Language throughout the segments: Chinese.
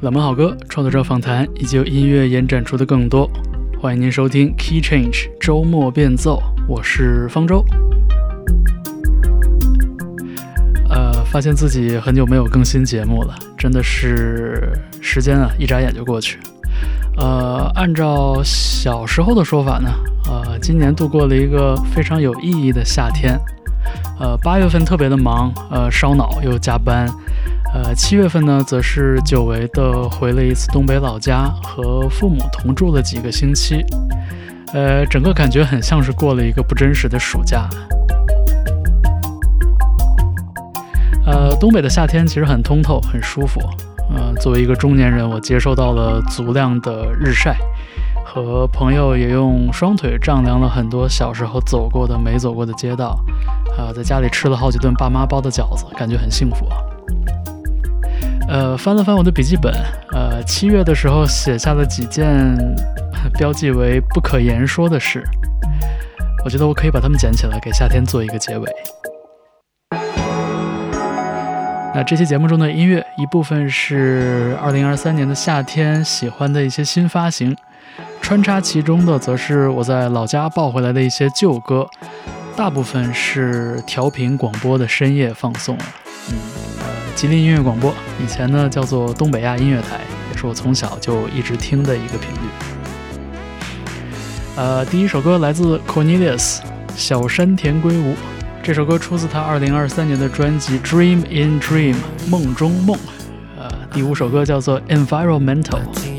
冷门好歌、创作者访谈以及音乐延展出的更多。欢迎您收听 Key Change 周末变奏，我是方舟。呃，发现自己很久没有更新节目了，真的是时间啊，一眨眼就过去。呃，按照小时候的说法呢，呃，今年度过了一个非常有意义的夏天。呃，八月份特别的忙，呃，烧脑又加班。呃，七月份呢，则是久违的回了一次东北老家，和父母同住了几个星期。呃，整个感觉很像是过了一个不真实的暑假。呃，东北的夏天其实很通透，很舒服。呃，作为一个中年人，我接受到了足量的日晒，和朋友也用双腿丈量了很多小时候走过的、没走过的街道。啊，在家里吃了好几顿爸妈包的饺子，感觉很幸福啊。呃，翻了翻我的笔记本，呃，七月的时候写下了几件标记为不可言说的事，我觉得我可以把它们捡起来，给夏天做一个结尾。那这期节目中的音乐，一部分是二零二三年的夏天喜欢的一些新发行，穿插其中的则是我在老家抱回来的一些旧歌，大部分是调频广播的深夜放送嗯。吉林音乐广播，以前呢叫做东北亚音乐台，也是我从小就一直听的一个频率。呃，第一首歌来自 Cornelius 小山田圭吾，这首歌出自他二零二三年的专辑《Dream in Dream》梦中梦。呃，第五首歌叫做 Environmental。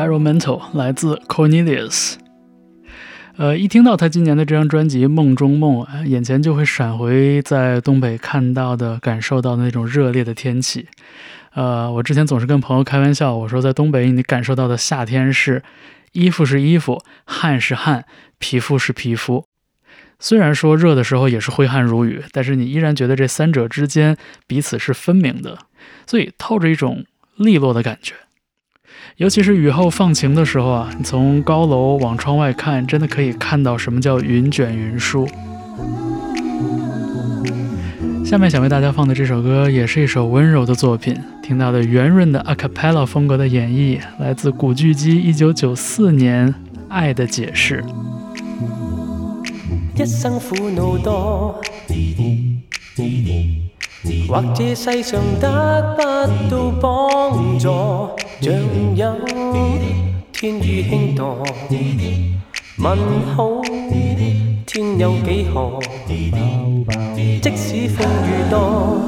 Environmental 来自 Cornelius。呃，一听到他今年的这张专辑《梦中梦》，眼前就会闪回在东北看到的、感受到的那种热烈的天气。呃，我之前总是跟朋友开玩笑，我说在东北你感受到的夏天是衣服是衣服，汗是汗，皮肤是皮肤。虽然说热的时候也是挥汗如雨，但是你依然觉得这三者之间彼此是分明的，所以透着一种利落的感觉。尤其是雨后放晴的时候啊，你从高楼往窗外看，真的可以看到什么叫云卷云舒。下面想为大家放的这首歌，也是一首温柔的作品，听到的圆润的 a cappella 风格的演绎，来自古巨基1994年《爱的解释》。一生苦恼多。或这世上得不到帮助，像有天雨轻堕。问好，天有几何？即使风雨多，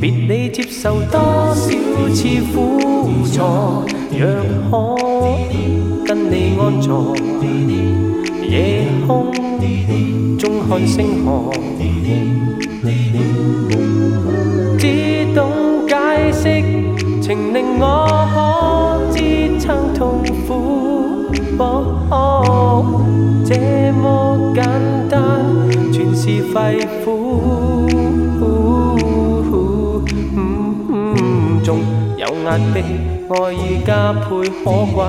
别你接受多少次苦楚，若可跟你安坐，夜空中看星河。只懂解释，情令我可支撑痛苦。这么简单，全是肺腑。仲有压迫，爱意加倍可贵。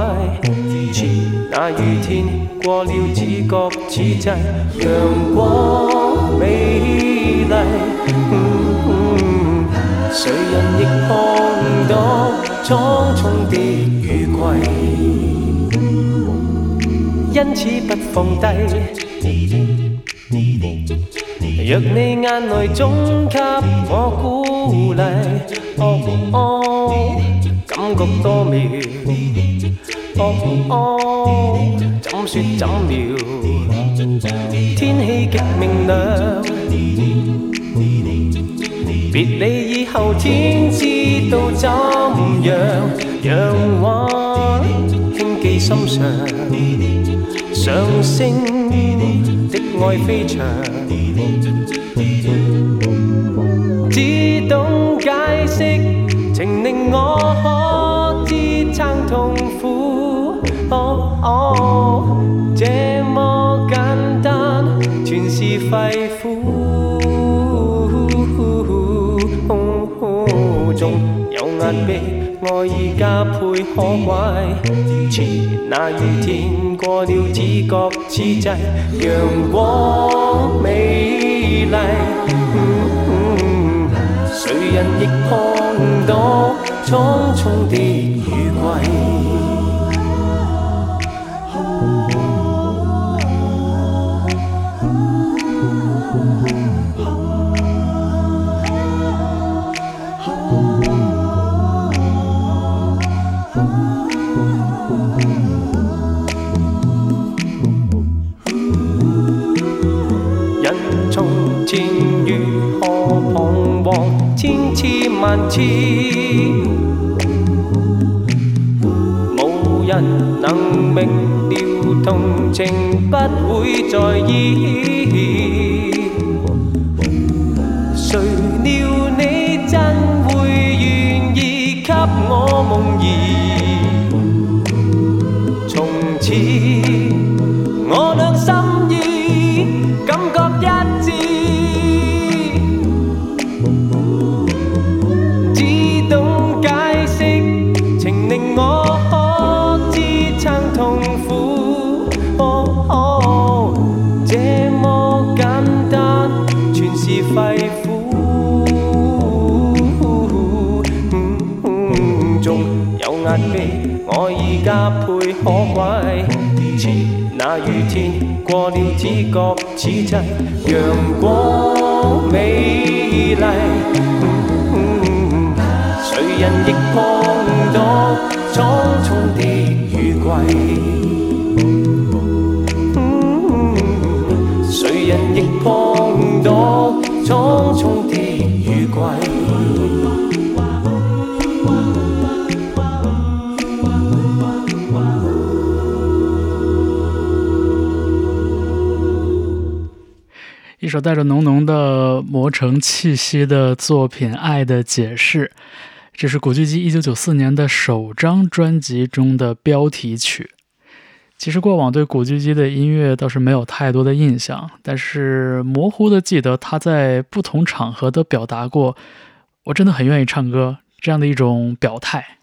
前那雨天过了，只觉此际阳光美丽。谁人亦碰到苍匆的雨季，因此不放低。若你眼泪总给我鼓励，哦哦，感觉多妙，哦哦，说怎妙，天气极明亮，别离以后天知道怎样，让我轻记心上，上升的爱飞翔。只懂解释，情令我迫，爱意加倍可贵。前那雨天过了，只觉此际阳光美丽。谁人亦看到匆匆的痴，无人能明了同情，不会在意。过了，只觉此际阳光美丽。谁人亦过带着浓浓的磨城气息的作品《爱的解释》，这是古巨基1994年的首张专辑中的标题曲。其实过往对古巨基的音乐倒是没有太多的印象，但是模糊的记得他在不同场合都表达过“我真的很愿意唱歌”这样的一种表态。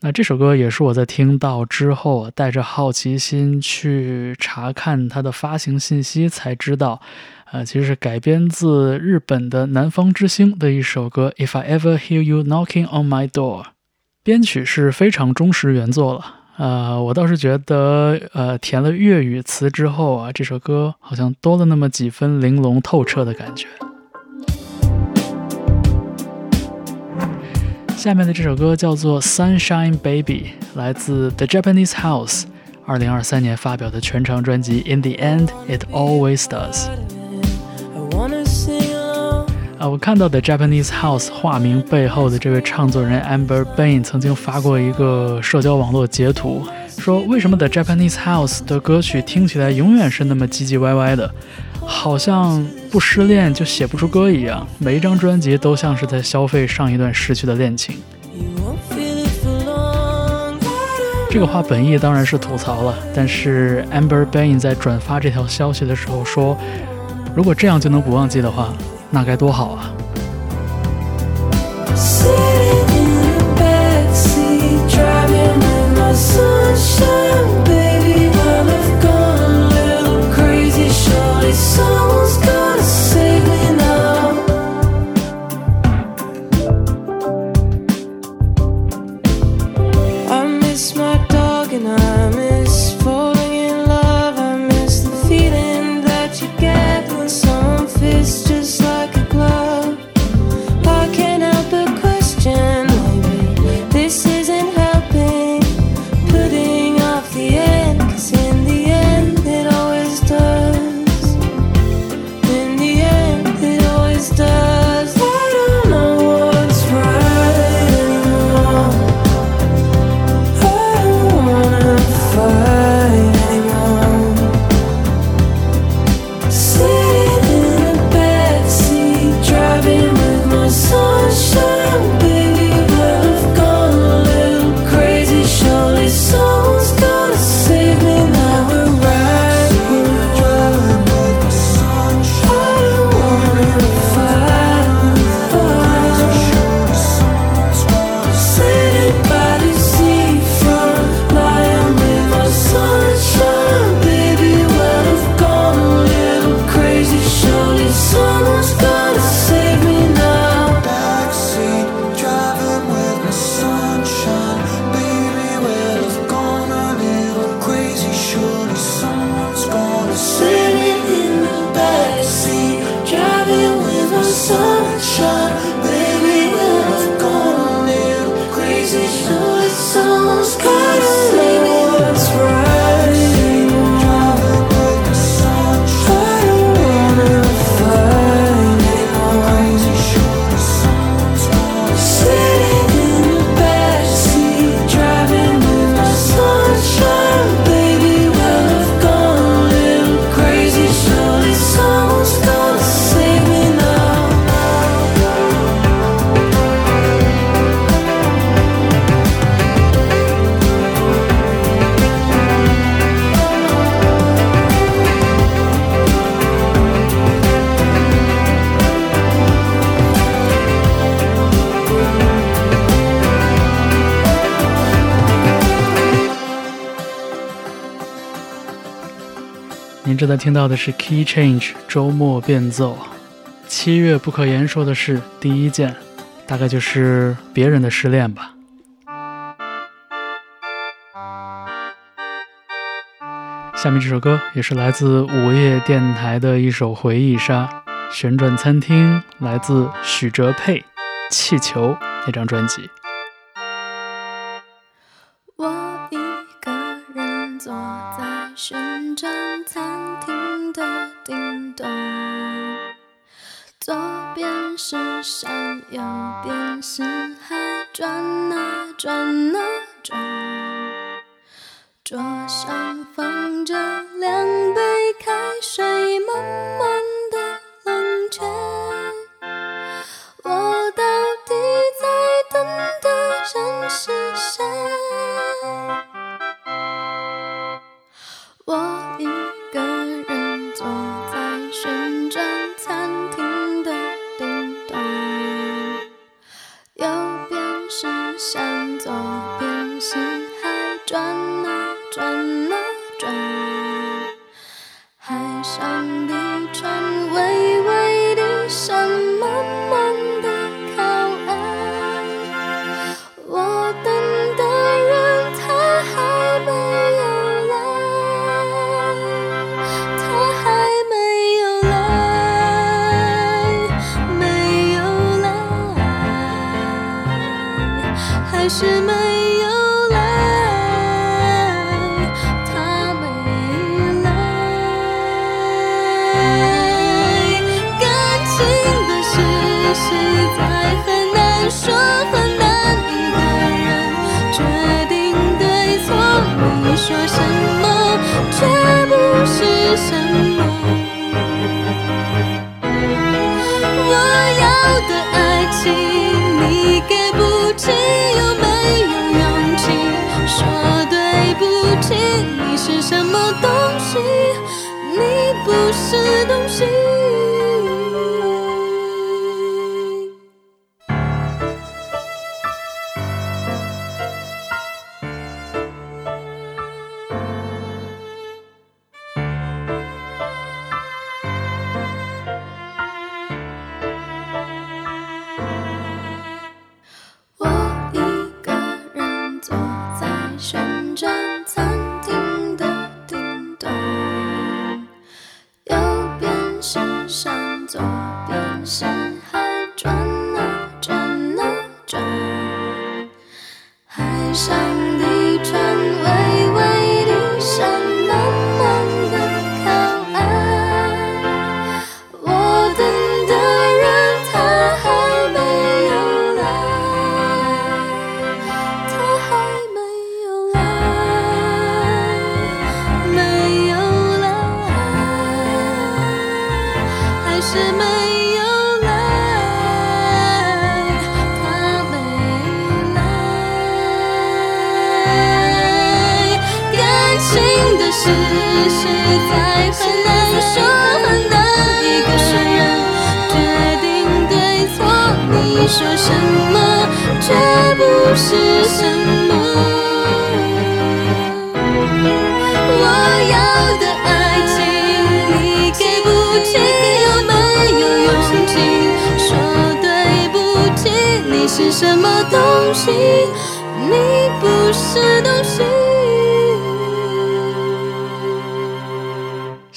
那这首歌也是我在听到之后，带着好奇心去查看它的发行信息，才知道，呃，其实是改编自日本的南方之星的一首歌《If I Ever Hear You Knocking on My Door》，编曲是非常忠实原作了。呃，我倒是觉得，呃，填了粤语词之后啊，这首歌好像多了那么几分玲珑透彻的感觉。下面的这首歌叫做《Sunshine Baby》，来自 The Japanese House，二零二三年发表的全长专辑《In the End It Always Does》。啊，我看到 The Japanese House 化名背后的这位唱作人 Amber Bain 曾经发过一个社交网络截图，说为什么 The Japanese House 的歌曲听起来永远是那么唧唧歪歪的？好像不失恋就写不出歌一样，每一张专辑都像是在消费上一段失去的恋情。这个话本意当然是吐槽了，但是 Amber Bain 在转发这条消息的时候说：“如果这样就能不忘记的话，那该多好啊！”现在听到的是 Key Change 周末变奏。七月不可言说的事，第一件，大概就是别人的失恋吧。下面这首歌也是来自午夜电台的一首回忆杀，《旋转餐厅》来自许哲佩，《气球》那张专辑。the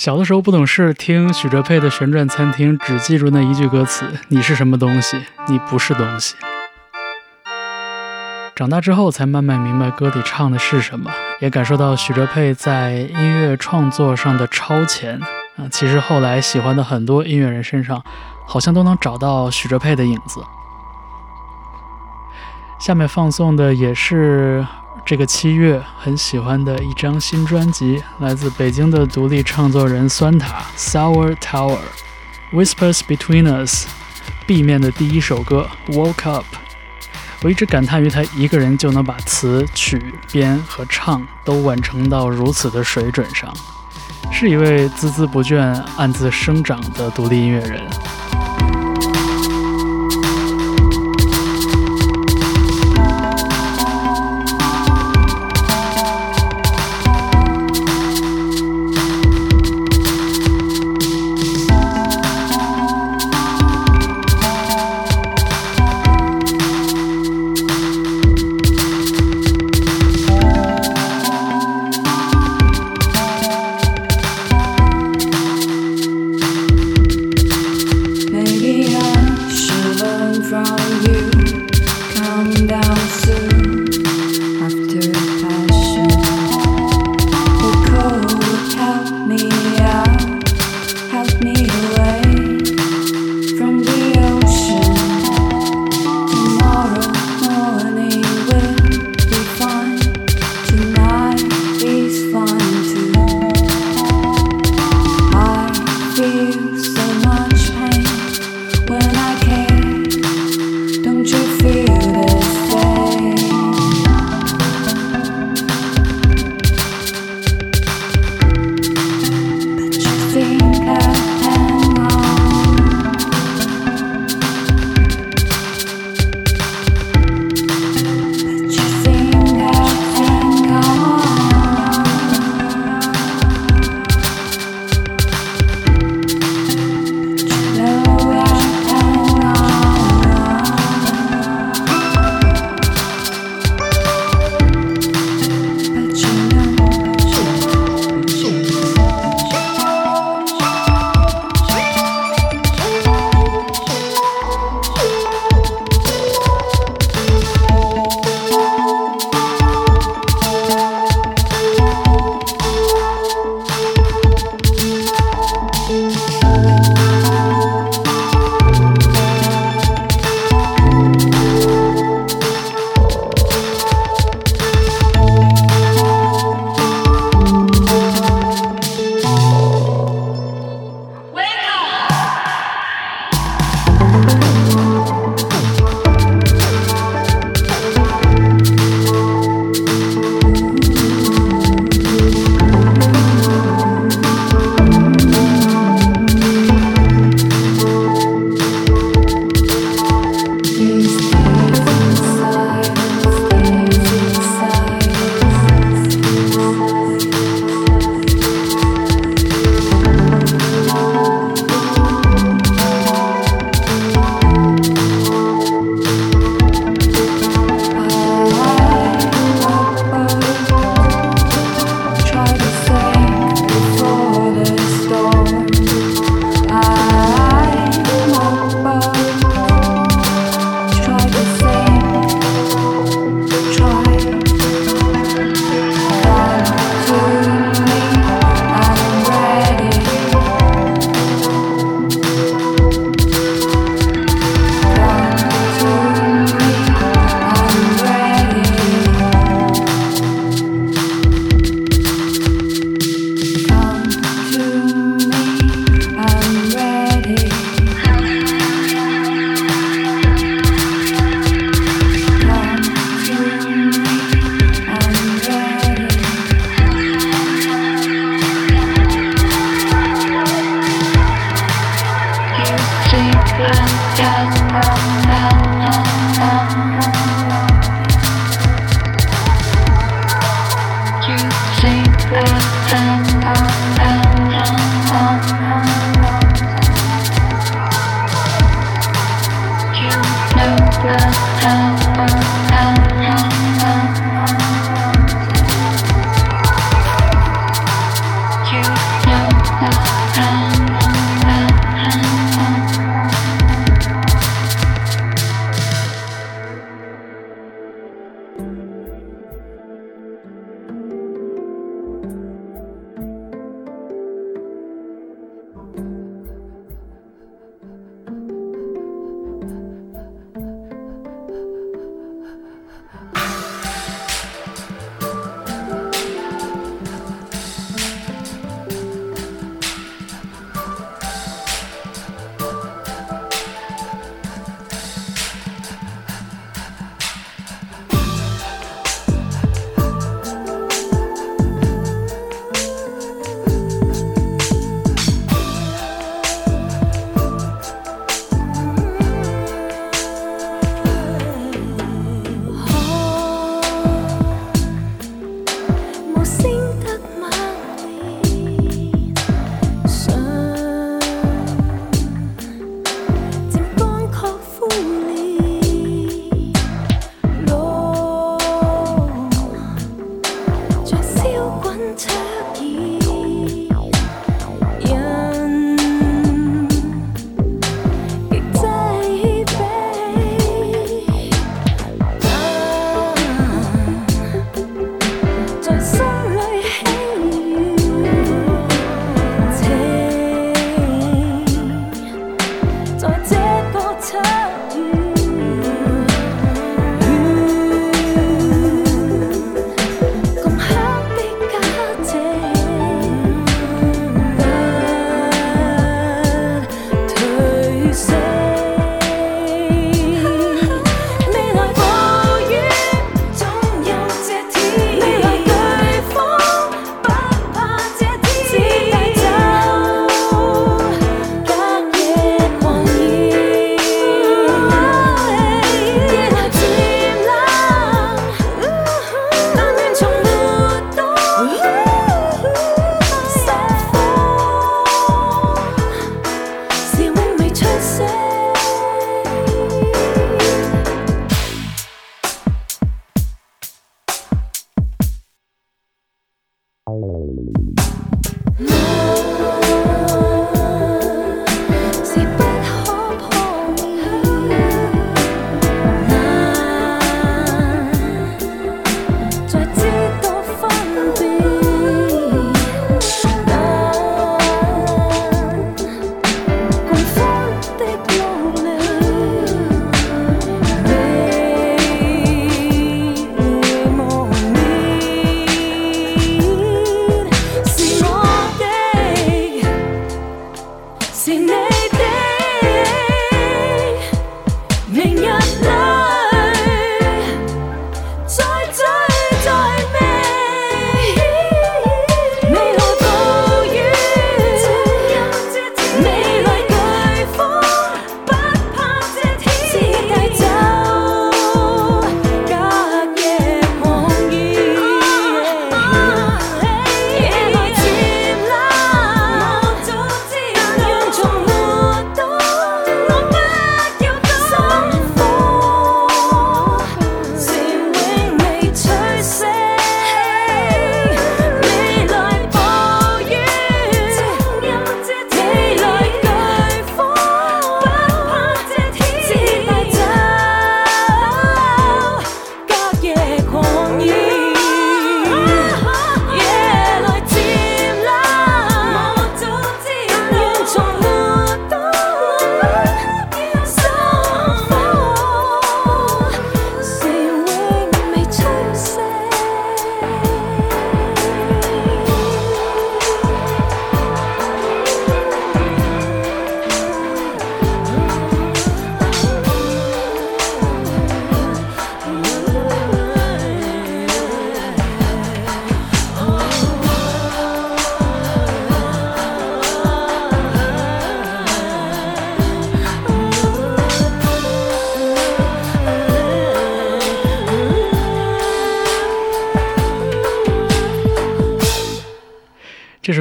小的时候不懂事，听许哲佩的《旋转餐厅》，只记住那一句歌词：“你是什么东西？你不是东西。”长大之后才慢慢明白歌里唱的是什么，也感受到许哲佩在音乐创作上的超前啊！其实后来喜欢的很多音乐人身上，好像都能找到许哲佩的影子。下面放送的也是。这个七月很喜欢的一张新专辑，来自北京的独立创作人酸塔 Sour Tower Whispers Between Us B 面的第一首歌 Woke Up。我一直感叹于他一个人就能把词曲编和唱都完成到如此的水准上，是一位孜孜不倦、暗自生长的独立音乐人。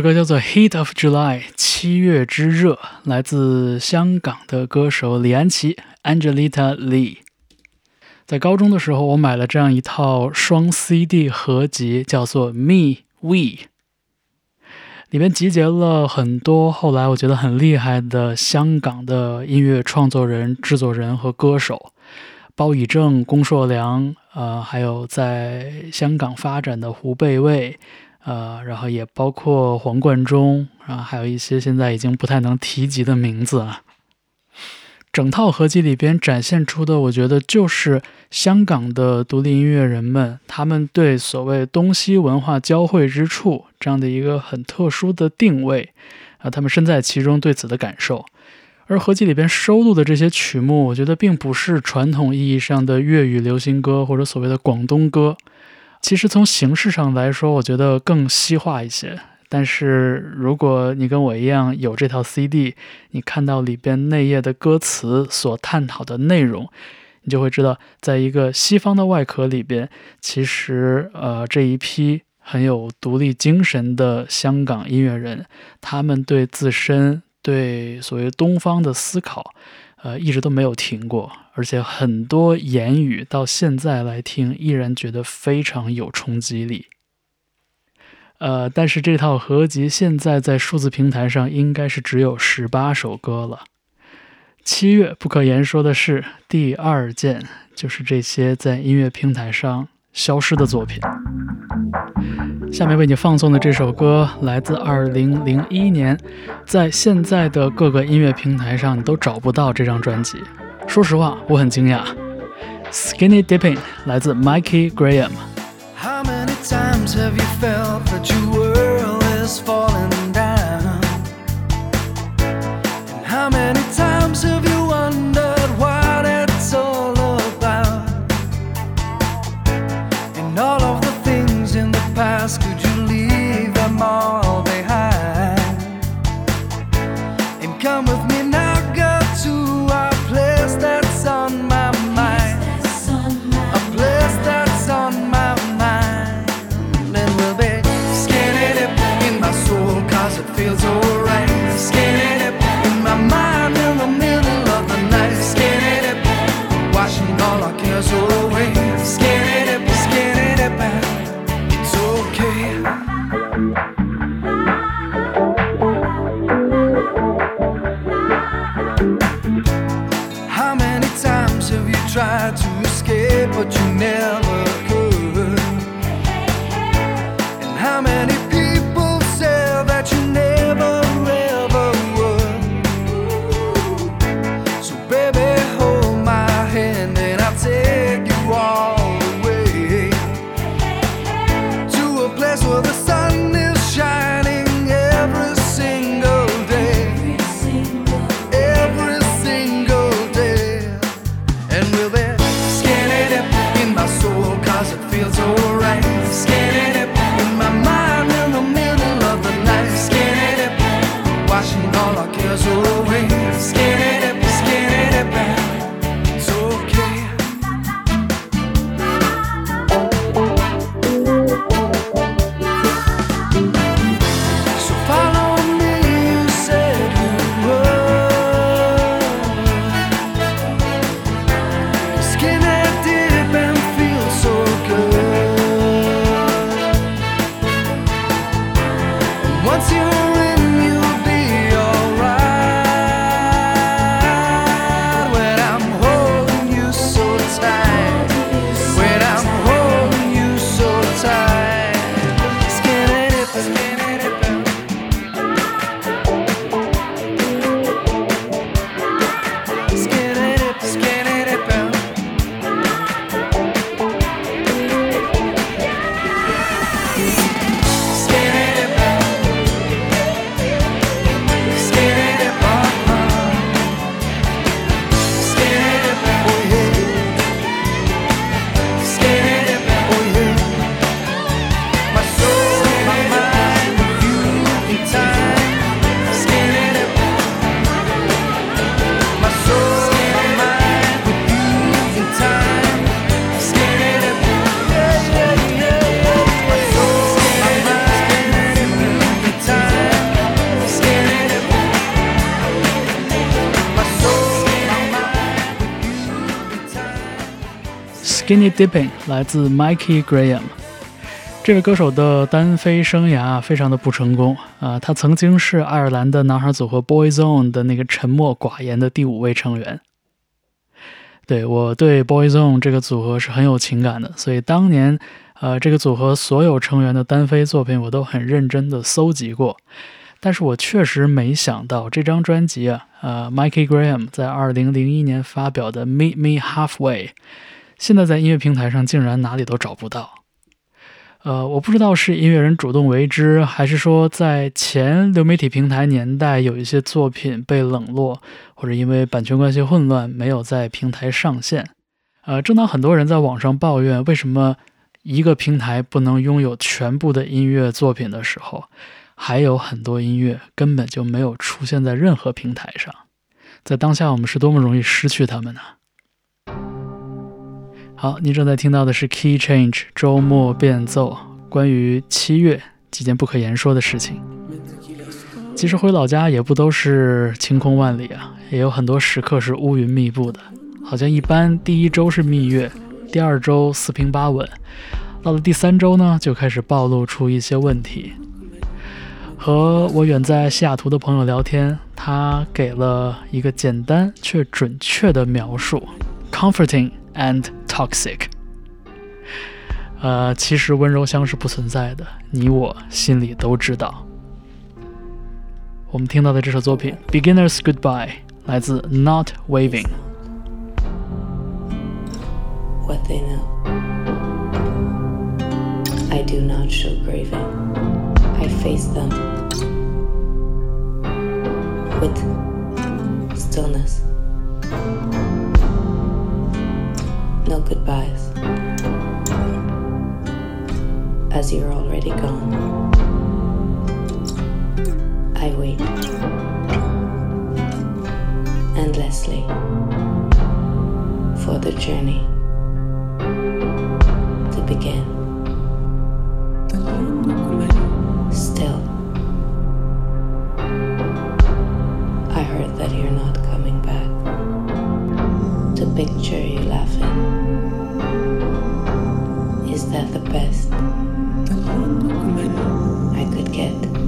首歌叫做《Heat of July》，七月之热，来自香港的歌手李安琪 （Angelita Lee）。在高中的时候，我买了这样一套双 CD 合集，叫做《Me We》，里面集结了很多后来我觉得很厉害的香港的音乐创作人、制作人和歌手，包以正、龚硕良，呃，还有在香港发展的胡贝卫。呃，然后也包括黄贯中啊，还有一些现在已经不太能提及的名字啊。整套合集里边展现出的，我觉得就是香港的独立音乐人们，他们对所谓东西文化交汇之处这样的一个很特殊的定位啊，他们身在其中对此的感受。而合集里边收录的这些曲目，我觉得并不是传统意义上的粤语流行歌或者所谓的广东歌。其实从形式上来说，我觉得更西化一些。但是如果你跟我一样有这套 CD，你看到里边内页的歌词所探讨的内容，你就会知道，在一个西方的外壳里边，其实呃这一批很有独立精神的香港音乐人，他们对自身对所谓东方的思考。呃，一直都没有停过，而且很多言语到现在来听，依然觉得非常有冲击力。呃，但是这套合集现在在数字平台上应该是只有十八首歌了。七月不可言说的是，第二件就是这些在音乐平台上消失的作品。下面为你放送的这首歌来自2001年，在现在的各个音乐平台上你都找不到这张专辑。说实话，我很惊讶。Skinny Dipping 来自 Mikey Graham。Skinny Dipping 来自 Mikey Graham。这位歌手的单飞生涯非常的不成功啊，他曾经是爱尔兰的男孩组合 Boyzone 的那个沉默寡言的第五位成员。对我对 Boyzone 这个组合是很有情感的，所以当年呃这个组合所有成员的单飞作品我都很认真的搜集过，但是我确实没想到这张专辑啊，呃 Mikey Graham 在二零零一年发表的 Meet Me Halfway，现在在音乐平台上竟然哪里都找不到。呃，我不知道是音乐人主动为之，还是说在前流媒体平台年代有一些作品被冷落，或者因为版权关系混乱没有在平台上线。呃，正当很多人在网上抱怨为什么一个平台不能拥有全部的音乐作品的时候，还有很多音乐根本就没有出现在任何平台上。在当下，我们是多么容易失去他们呢？好，你正在听到的是 Key Change 周末变奏，关于七月几件不可言说的事情。其实回老家也不都是晴空万里啊，也有很多时刻是乌云密布的。好像一般第一周是蜜月，第二周四平八稳，到了第三周呢，就开始暴露出一些问题。和我远在西雅图的朋友聊天，他给了一个简单却准确的描述：comforting and。Toxic，呃，其实温柔乡是不存在的，你我心里都知道。我们听到的这首作品《Beginner's Goodbye》来自 Not Waving。What they know, I do not show craving. I face them with stillness. no goodbyes, as you're already gone. I wait endlessly for the journey to begin. Still, I heard that you're not coming back to picture you laughing that the best? I could get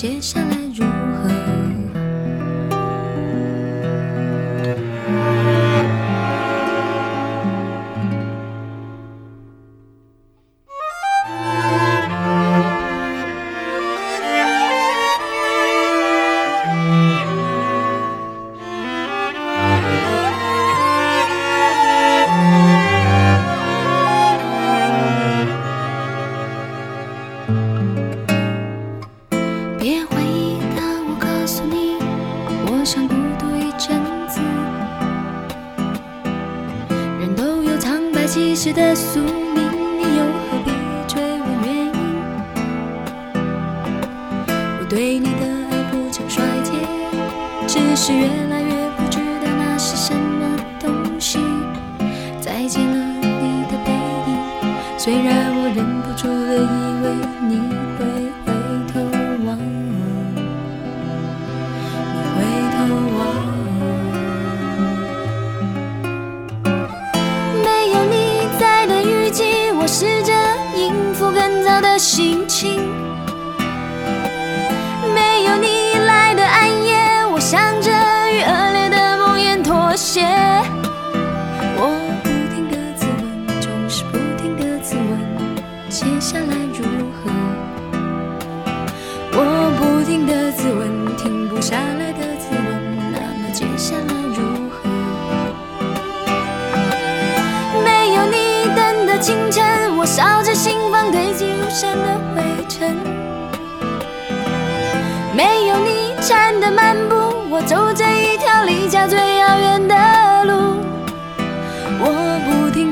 接下来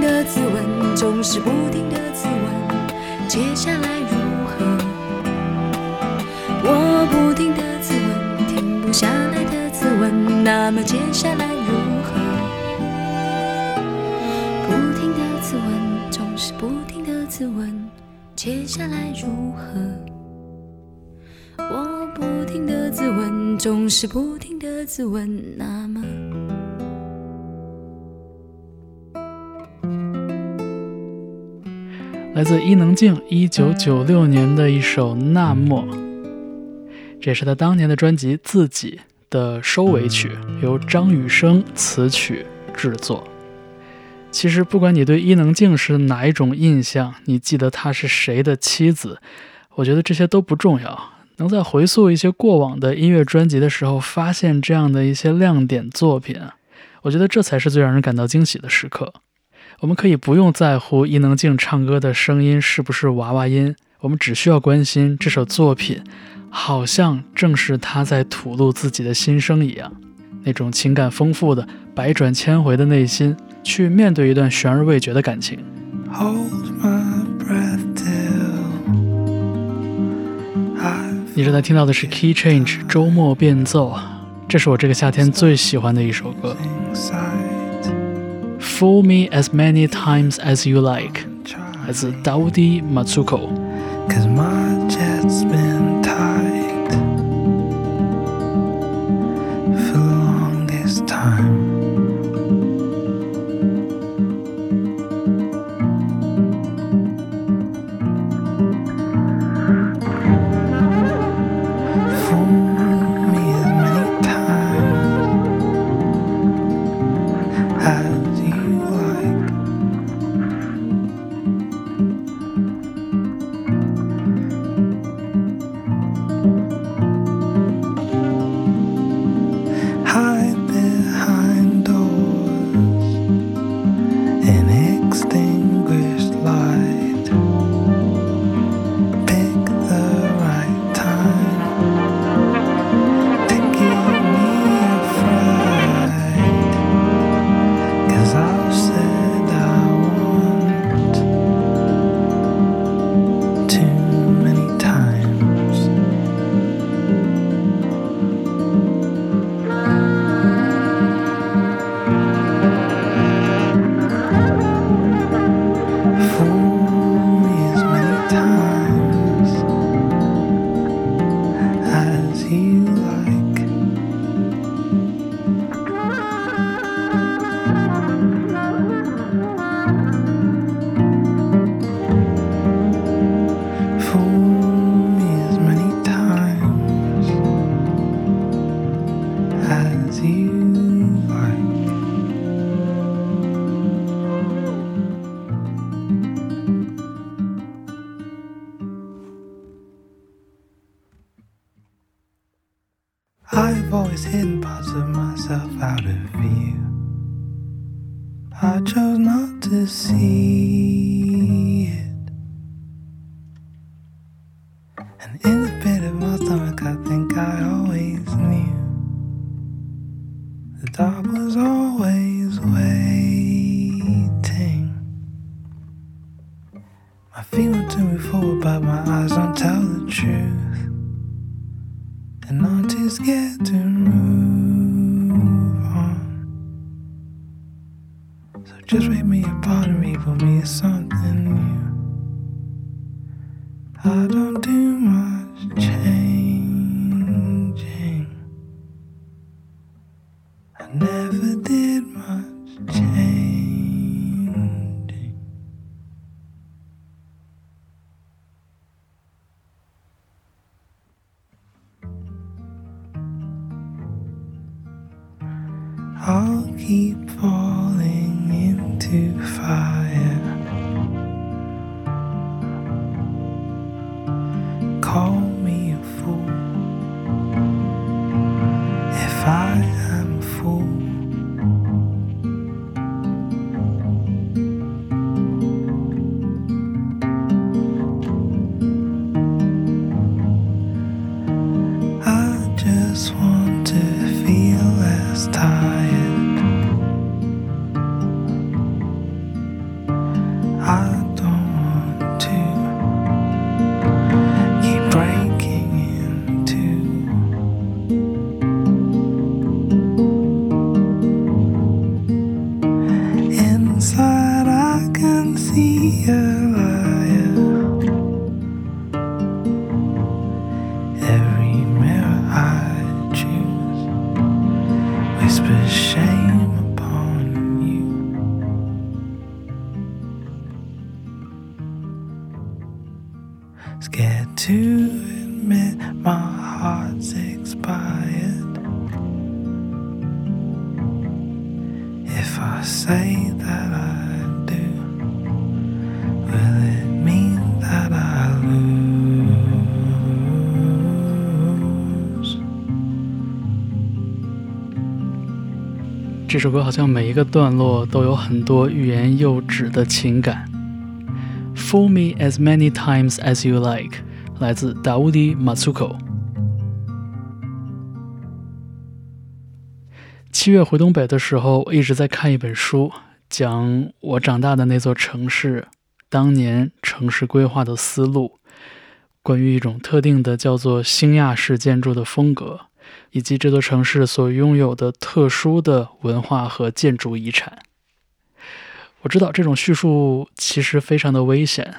的自问，总是不停的自问，接下来如何？我不停的自问，停不下来的自问，那么接下来如何？不停的自问，总是不停的自问，接下来如何？我不停的自问，总是不停的自问，那么。来自伊能静一九九六年的一首《那么》，这也是他当年的专辑《自己》的收尾曲，由张雨生词曲制作。其实，不管你对伊能静是哪一种印象，你记得她是谁的妻子，我觉得这些都不重要。能在回溯一些过往的音乐专辑的时候，发现这样的一些亮点作品，我觉得这才是最让人感到惊喜的时刻。我们可以不用在乎伊能静唱歌的声音是不是娃娃音，我们只需要关心这首作品，好像正是她在吐露自己的心声一样，那种情感丰富的、百转千回的内心，去面对一段悬而未决的感情。Hold my breath till 你正在听到的是 Key Change 周末变奏，这是我这个夏天最喜欢的一首歌。Fool me as many times as you like，来自 Daudi Matsuko。My before but my eyes don't tell the truth. And auntie's scared to move on. So just rate me a pottery for me something new. I don't do my I say that I do, will it mean that I lose? 这首歌好像每一个段落都有很多欲言又止的情感。Fool me as many times as you like，来自达乌迪马苏口。七月回东北的时候，我一直在看一本书，讲我长大的那座城市当年城市规划的思路，关于一种特定的叫做新亚式建筑的风格，以及这座城市所拥有的特殊的文化和建筑遗产。我知道这种叙述其实非常的危险，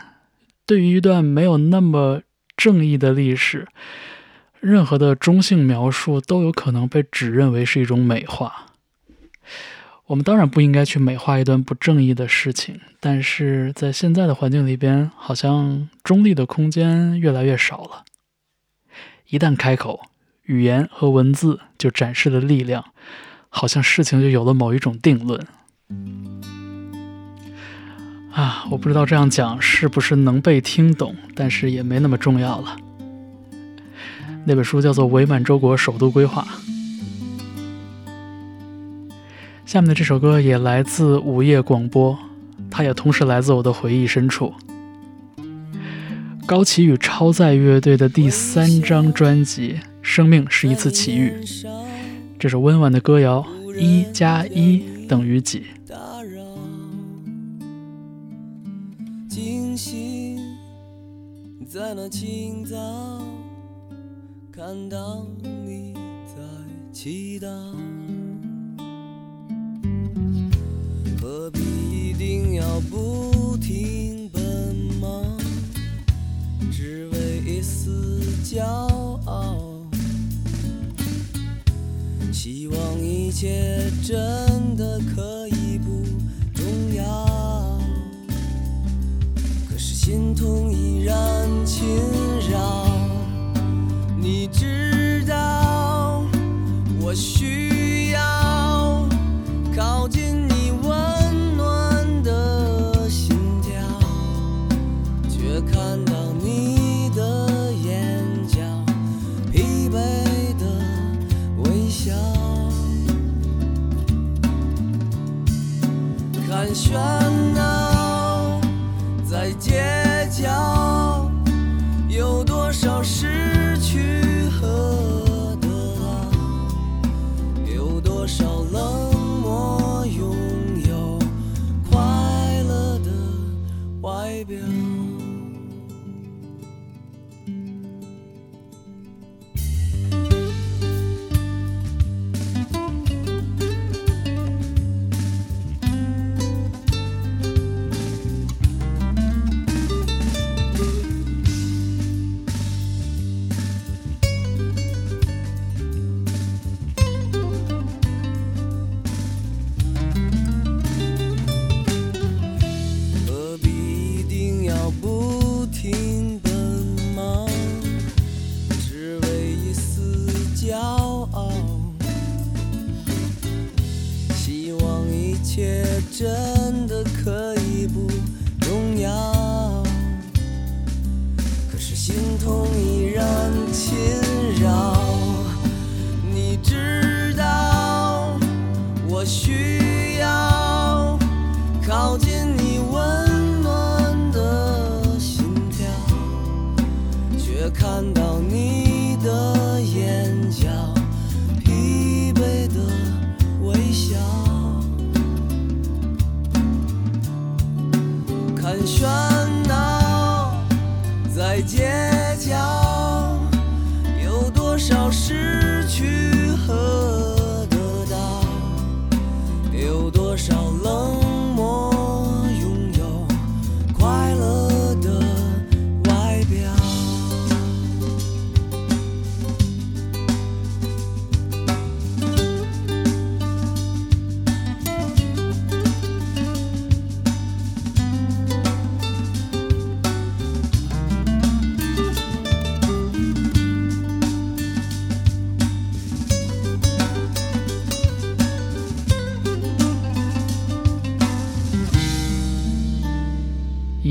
对于一段没有那么正义的历史，任何的中性描述都有可能被指认为是一种美化。我们当然不应该去美化一段不正义的事情，但是在现在的环境里边，好像中立的空间越来越少了。一旦开口，语言和文字就展示了力量，好像事情就有了某一种定论。啊，我不知道这样讲是不是能被听懂，但是也没那么重要了。那本书叫做《伪满洲国首都规划》。下面的这首歌也来自午夜广播，它也同时来自我的回忆深处。高旗与超载乐队的第三张专辑《生命是一次奇遇》，这首温婉的歌谣：一加一等于几？在那清早，看到你在祈祷，何必一定要不停奔忙，只为一丝骄傲？希望一切真的可以不重要，可是心痛依然侵扰。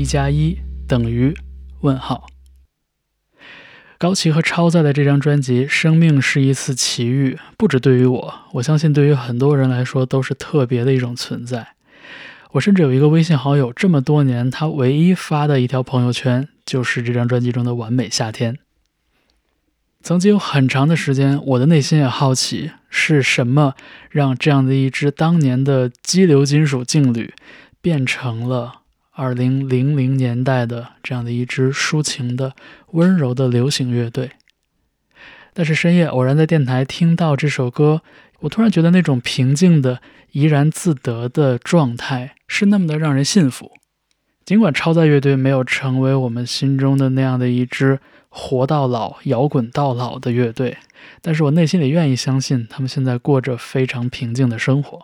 加一等于问号。高旗和超载的这张专辑《生命是一次奇遇》，不止对于我，我相信对于很多人来说都是特别的一种存在。我甚至有一个微信好友，这么多年他唯一发的一条朋友圈就是这张专辑中的《完美夏天》。曾经有很长的时间，我的内心也好奇，是什么让这样的一支当年的激流金属劲旅，变成了二零零零年代的这样的一支抒情的、温柔的流行乐队。但是深夜偶然在电台听到这首歌，我突然觉得那种平静的、怡然自得的状态是那么的让人信服。尽管超载乐队没有成为我们心中的那样的一支活到老、摇滚到老的乐队，但是我内心里愿意相信，他们现在过着非常平静的生活。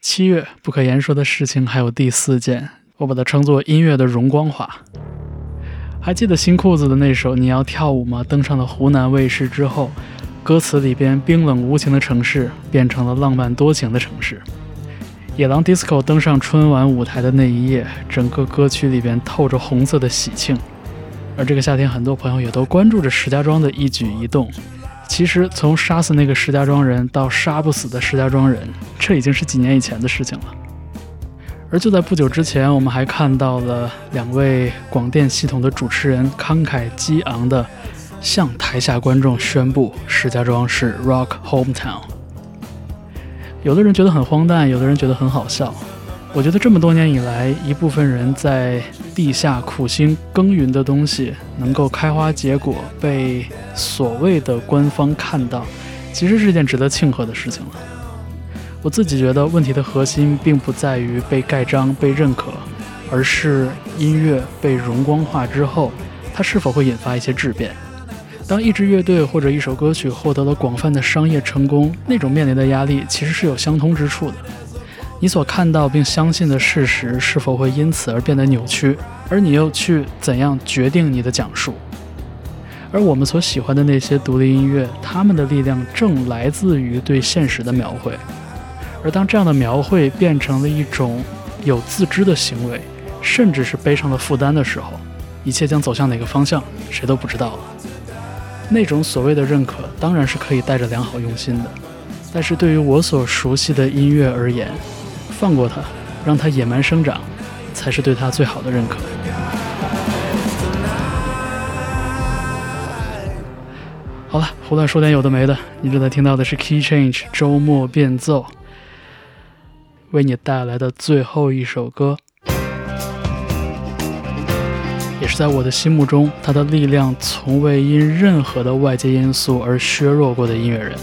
七月不可言说的事情还有第四件，我把它称作音乐的荣光化。还记得新裤子的那首《你要跳舞吗》登上了湖南卫视之后，歌词里边冰冷无情的城市变成了浪漫多情的城市。野狼 DISCO 登上春晚舞台的那一夜，整个歌曲里边透着红色的喜庆。而这个夏天，很多朋友也都关注着石家庄的一举一动。其实，从杀死那个石家庄人到杀不死的石家庄人，这已经是几年以前的事情了。而就在不久之前，我们还看到了两位广电系统的主持人慷慨激昂地向台下观众宣布石家庄是 Rock Hometown。有的人觉得很荒诞，有的人觉得很好笑。我觉得这么多年以来，一部分人在地下苦心耕耘的东西能够开花结果，被所谓的官方看到，其实是件值得庆贺的事情了。我自己觉得问题的核心并不在于被盖章、被认可，而是音乐被荣光化之后，它是否会引发一些质变。当一支乐队或者一首歌曲获得了广泛的商业成功，那种面临的压力其实是有相通之处的。你所看到并相信的事实是否会因此而变得扭曲，而你又去怎样决定你的讲述？而我们所喜欢的那些独立音乐，他们的力量正来自于对现实的描绘。而当这样的描绘变成了一种有自知的行为，甚至是背上了负担的时候，一切将走向哪个方向，谁都不知道了。那种所谓的认可，当然是可以带着良好用心的，但是对于我所熟悉的音乐而言，放过他，让他野蛮生长，才是对他最好的认可。好了，胡乱说点有的没的。你正在听到的是 Key Change 周末变奏，为你带来的最后一首歌，也是在我的心目中，他的力量从未因任何的外界因素而削弱过的音乐人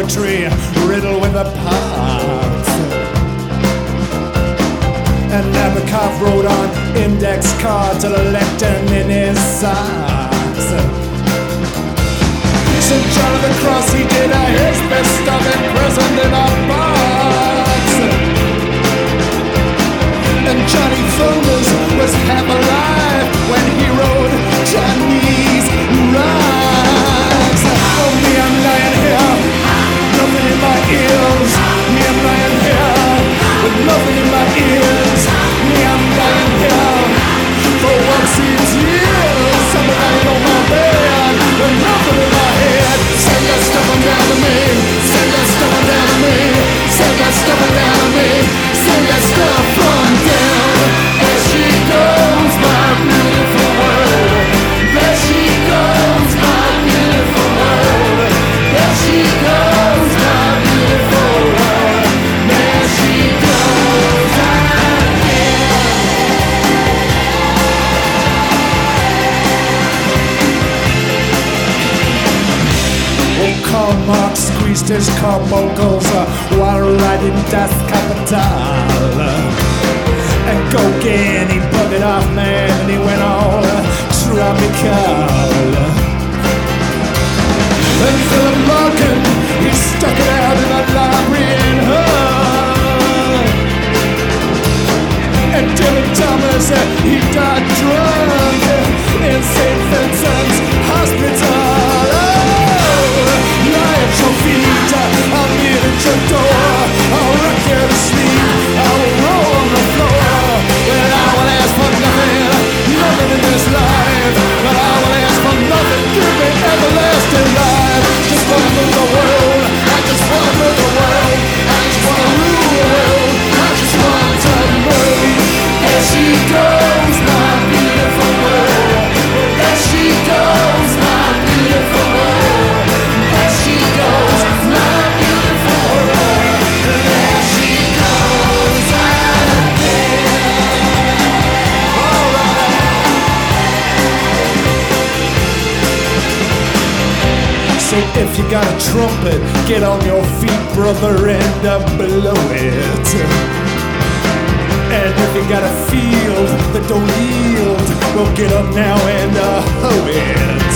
poetry riddled with the parts. And Nabokov wrote on index cards a lectern in his socks. St. John of the Cross, he did a his best it, present in a box. And Johnny Thunders trumpet, get on your feet, brother, and uh, blow it. And if you got a field that don't yield, well, get up now and uh, hoe it.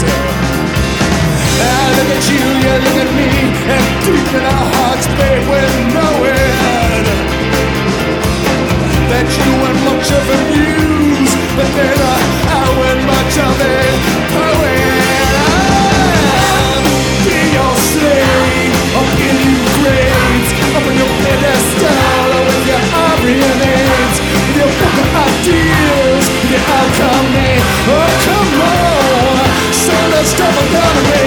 I look at you, you look at me, and deep in our hearts, babe, we know it. That you weren't much of a muse, but then uh, I went much of a poet. your Oh come on down me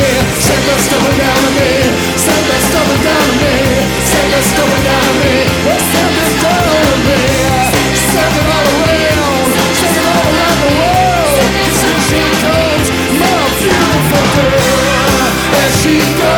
down me down me down me down me all around all around the world here she comes My beautiful girl And she goes